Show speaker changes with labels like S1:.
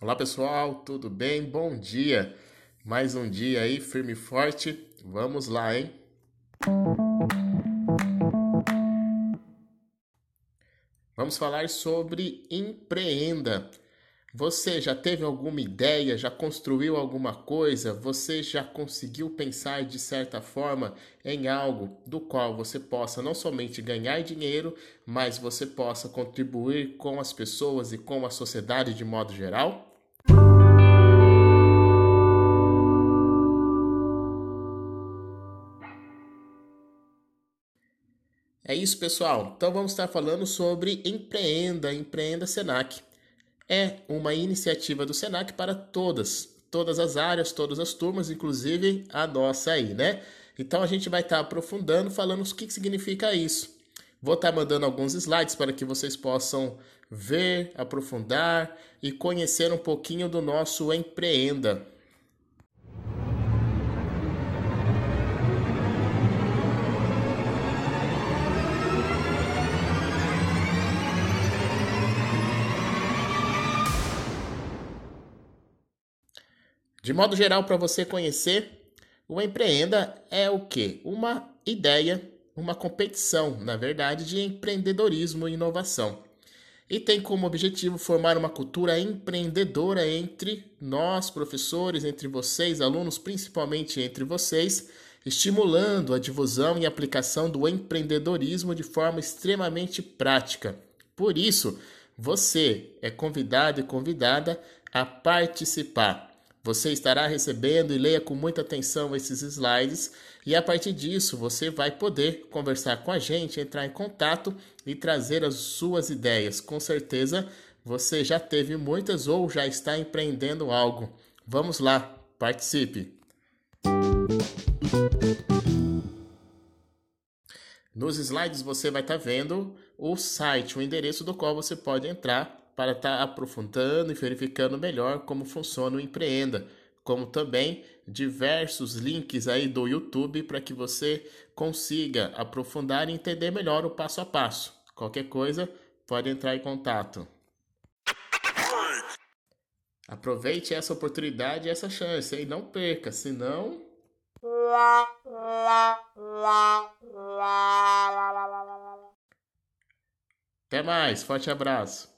S1: Olá pessoal, tudo bem? Bom dia! Mais um dia aí, firme e forte. Vamos lá, hein? Vamos falar sobre empreenda. Você já teve alguma ideia? Já construiu alguma coisa? Você já conseguiu pensar de certa forma em algo do qual você possa não somente ganhar dinheiro, mas você possa contribuir com as pessoas e com a sociedade de modo geral? É isso, pessoal. Então vamos estar falando sobre Empreenda, Empreenda Senac. É uma iniciativa do Senac para todas, todas as áreas, todas as turmas, inclusive a nossa aí, né? Então a gente vai estar aprofundando, falando o que significa isso. Vou estar mandando alguns slides para que vocês possam ver, aprofundar e conhecer um pouquinho do nosso Empreenda. De modo geral, para você conhecer, o empreenda é o que? Uma ideia, uma competição, na verdade, de empreendedorismo e inovação. E tem como objetivo formar uma cultura empreendedora entre nós, professores, entre vocês, alunos, principalmente entre vocês, estimulando a difusão e aplicação do empreendedorismo de forma extremamente prática. Por isso, você é convidado e convidada a participar. Você estará recebendo e leia com muita atenção esses slides e a partir disso você vai poder conversar com a gente, entrar em contato e trazer as suas ideias. Com certeza você já teve muitas ou já está empreendendo algo. Vamos lá, participe! Nos slides você vai estar vendo o site, o endereço do qual você pode entrar para estar tá aprofundando e verificando melhor como funciona o Empreenda, como também diversos links aí do YouTube para que você consiga aprofundar e entender melhor o passo a passo. Qualquer coisa, pode entrar em contato. Aproveite essa oportunidade e essa chance e não perca, senão. Até mais, forte abraço.